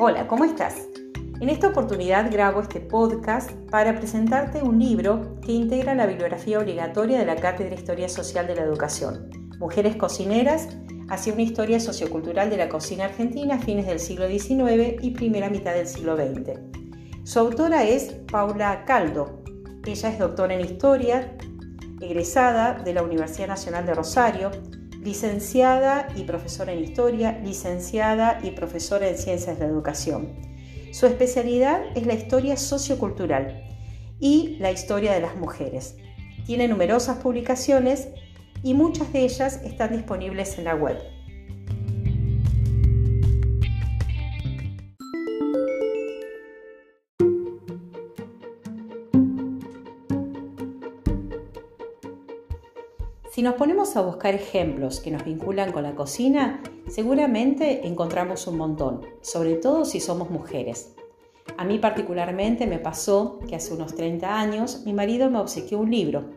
Hola, ¿cómo estás? En esta oportunidad grabo este podcast para presentarte un libro que integra la bibliografía obligatoria de la Cátedra Historia Social de la Educación, Mujeres Cocineras, hacia una historia sociocultural de la cocina argentina a fines del siglo XIX y primera mitad del siglo XX. Su autora es Paula Caldo. Ella es doctora en Historia, egresada de la Universidad Nacional de Rosario, licenciada y profesora en Historia, licenciada y profesora en Ciencias de la Educación. Su especialidad es la historia sociocultural y la historia de las mujeres. Tiene numerosas publicaciones y muchas de ellas están disponibles en la web. Si nos ponemos a buscar ejemplos que nos vinculan con la cocina, seguramente encontramos un montón, sobre todo si somos mujeres. A mí particularmente me pasó que hace unos 30 años mi marido me obsequió un libro,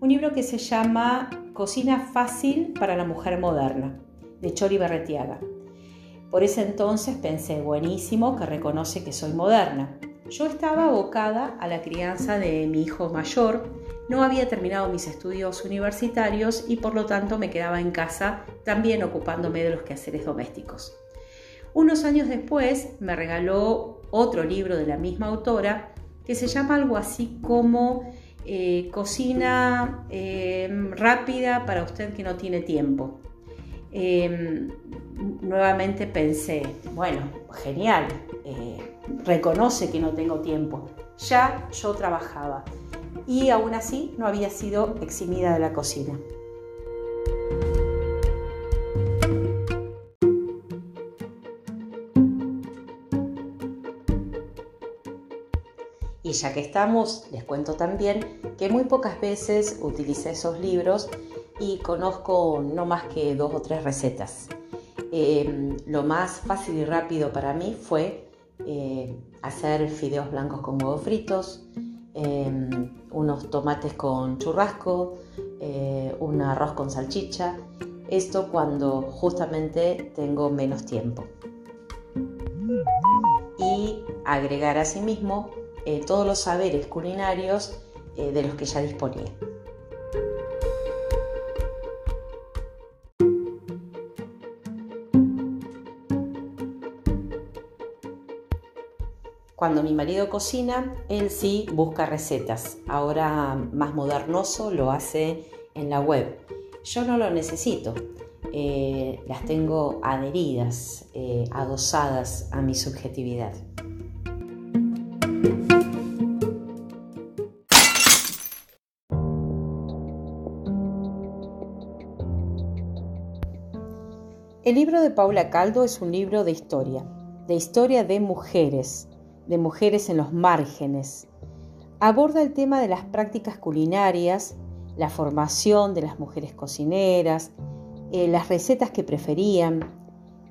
un libro que se llama Cocina fácil para la mujer moderna, de Chori Berretiaga. Por ese entonces pensé, buenísimo, que reconoce que soy moderna. Yo estaba abocada a la crianza de mi hijo mayor, no había terminado mis estudios universitarios y por lo tanto me quedaba en casa también ocupándome de los quehaceres domésticos. Unos años después me regaló otro libro de la misma autora que se llama algo así como eh, Cocina eh, rápida para usted que no tiene tiempo. Em, nuevamente pensé, bueno, genial, eh, reconoce que no tengo tiempo. Ya yo trabajaba y aún así no había sido eximida de la cocina. Y ya que estamos, les cuento también que muy pocas veces utilicé esos libros y conozco no más que dos o tres recetas. Em, lo más fácil y rápido para mí fue eh, hacer fideos blancos con huevos fritos, em, unos tomates con churrasco, eh, un arroz con salchicha. Esto cuando justamente tengo menos tiempo. Y agregar asimismo eh, todos los saberes culinarios eh, de los que ya disponía. Cuando mi marido cocina, él sí busca recetas. Ahora más modernoso lo hace en la web. Yo no lo necesito. Eh, las tengo adheridas, eh, adosadas a mi subjetividad. El libro de Paula Caldo es un libro de historia, de historia de mujeres, de mujeres en los márgenes. Aborda el tema de las prácticas culinarias, la formación de las mujeres cocineras, eh, las recetas que preferían,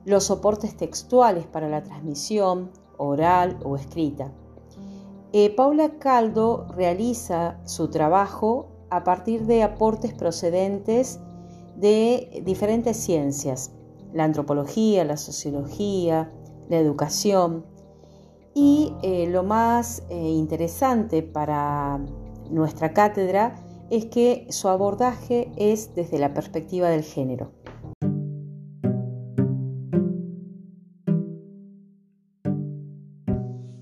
los soportes textuales para la transmisión, oral o escrita. Eh, Paula Caldo realiza su trabajo a partir de aportes procedentes de diferentes ciencias, la antropología, la sociología, la educación, y eh, lo más eh, interesante para nuestra cátedra es que su abordaje es desde la perspectiva del género.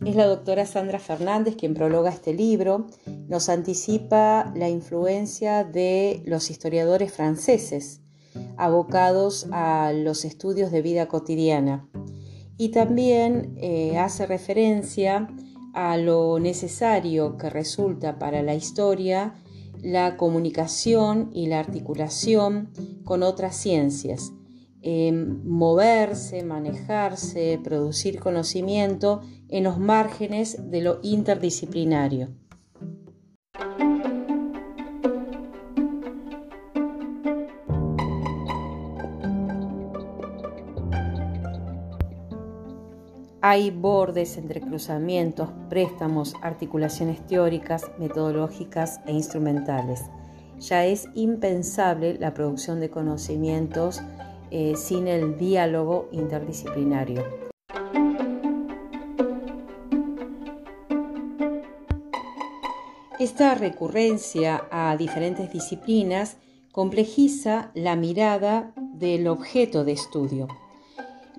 Es la doctora Sandra Fernández quien prologa este libro, nos anticipa la influencia de los historiadores franceses abocados a los estudios de vida cotidiana y también eh, hace referencia a lo necesario que resulta para la historia la comunicación y la articulación con otras ciencias, moverse, manejarse, producir conocimiento en los márgenes de lo interdisciplinario. Hay bordes, entrecruzamientos, préstamos, articulaciones teóricas, metodológicas e instrumentales. Ya es impensable la producción de conocimientos eh, sin el diálogo interdisciplinario. Esta recurrencia a diferentes disciplinas complejiza la mirada del objeto de estudio.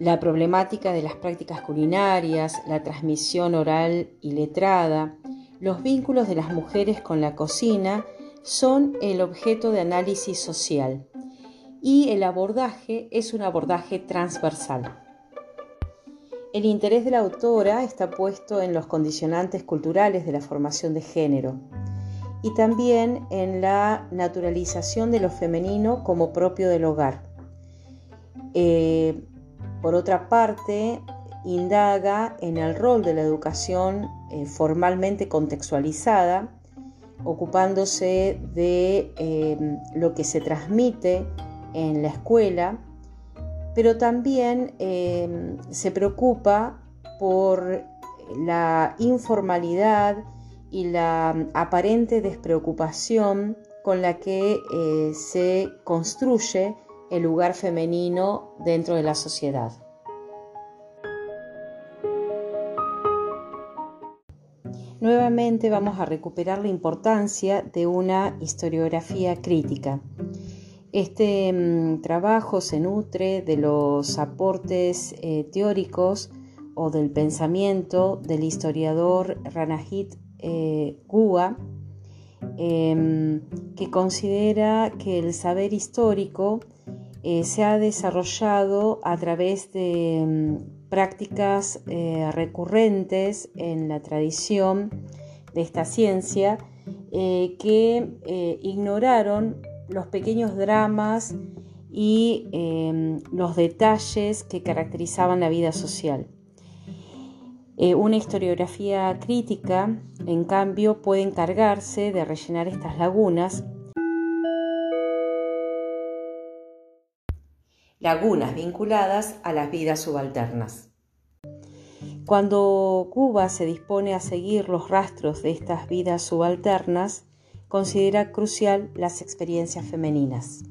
La problemática de las prácticas culinarias, la transmisión oral y letrada, los vínculos de las mujeres con la cocina son el objeto de análisis social y el abordaje es un abordaje transversal. El interés de la autora está puesto en los condicionantes culturales de la formación de género y también en la naturalización de lo femenino como propio del hogar. Eh, por otra parte, indaga en el rol de la educación eh, formalmente contextualizada, ocupándose de eh, lo que se transmite en la escuela, pero también se preocupa por la informalidad y la aparente despreocupación con la que eh, se construye el lugar femenino dentro de la sociedad. Nuevamente vamos a recuperar la importancia de una historiografía crítica. Este mm, trabajo se nutre de los aportes eh, teóricos o del pensamiento del historiador Ranajit eh, Gua, em, que considera que el saber histórico eh, se ha desarrollado a través de em, prácticas eh, recurrentes en la tradición de esta ciencia que ignoraron los pequeños dramas y em, los detalles que caracterizaban la vida social. Eh, una historiografía crítica, en cambio, puede encargarse de rellenar estas lagunas. Lagunas vinculadas a las vidas subalternas. Cuando Cuba se dispone a seguir los rastros de estas vidas subalternas, considera crucial las experiencias femeninas.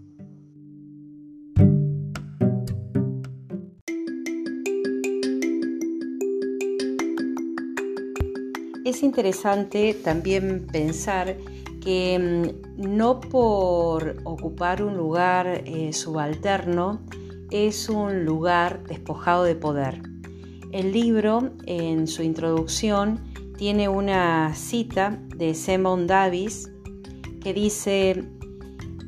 Es interesante también pensar que mm, no por ocupar un lugar eh, subalterno es un lugar despojado de poder. El libro, en su introducción, tiene una cita de Simon Davis que dice,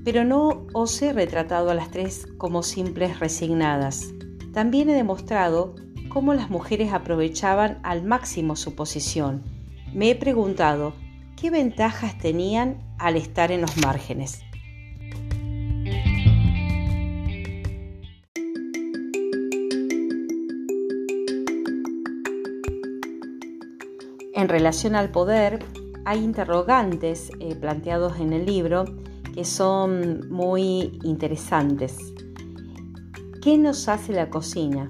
pero no os he retratado a las tres como simples resignadas. También he demostrado cómo las mujeres aprovechaban al máximo su posición me he preguntado qué ventajas tenían al estar en los márgenes. En relación al poder, hay interrogantes eh, planteados en el libro que son muy interesantes. ¿Qué nos hace la cocina?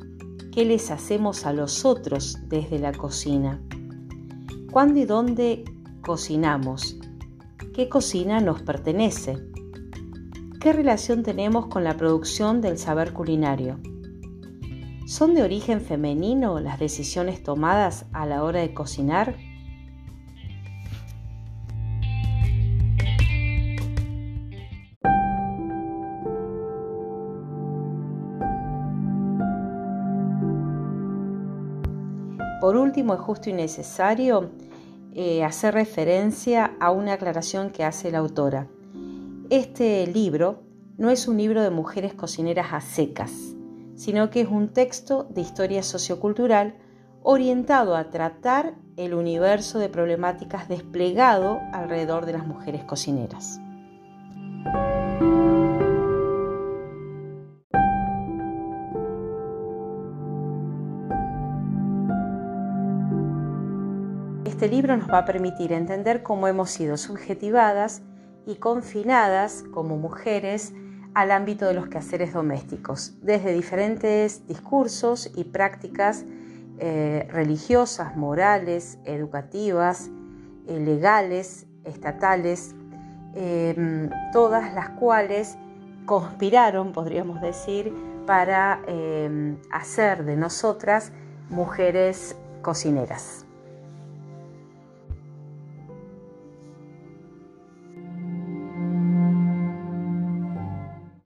¿Qué les hacemos a los otros desde la cocina? ¿Cuándo y dónde cocinamos? ¿Qué cocina nos pertenece? ¿Qué relación tenemos con la producción del saber culinario? ¿Son de origen femenino las decisiones tomadas a la hora de cocinar? Por último, es justo y necesario eh, hacer referencia a una aclaración que hace la autora. Este libro no es un libro de mujeres cocineras a secas, sino que es un texto de historia sociocultural orientado a tratar el universo de problemáticas desplegado alrededor de las mujeres cocineras. Este libro nos va a permitir entender cómo hemos sido subjetivadas y confinadas como mujeres al ámbito de los quehaceres domésticos, desde diferentes discursos y prácticas eh, religiosas, morales, educativas, eh, legales, estatales, em, todas las cuales conspiraron, podríamos decir, para em, hacer de nosotras mujeres cocineras.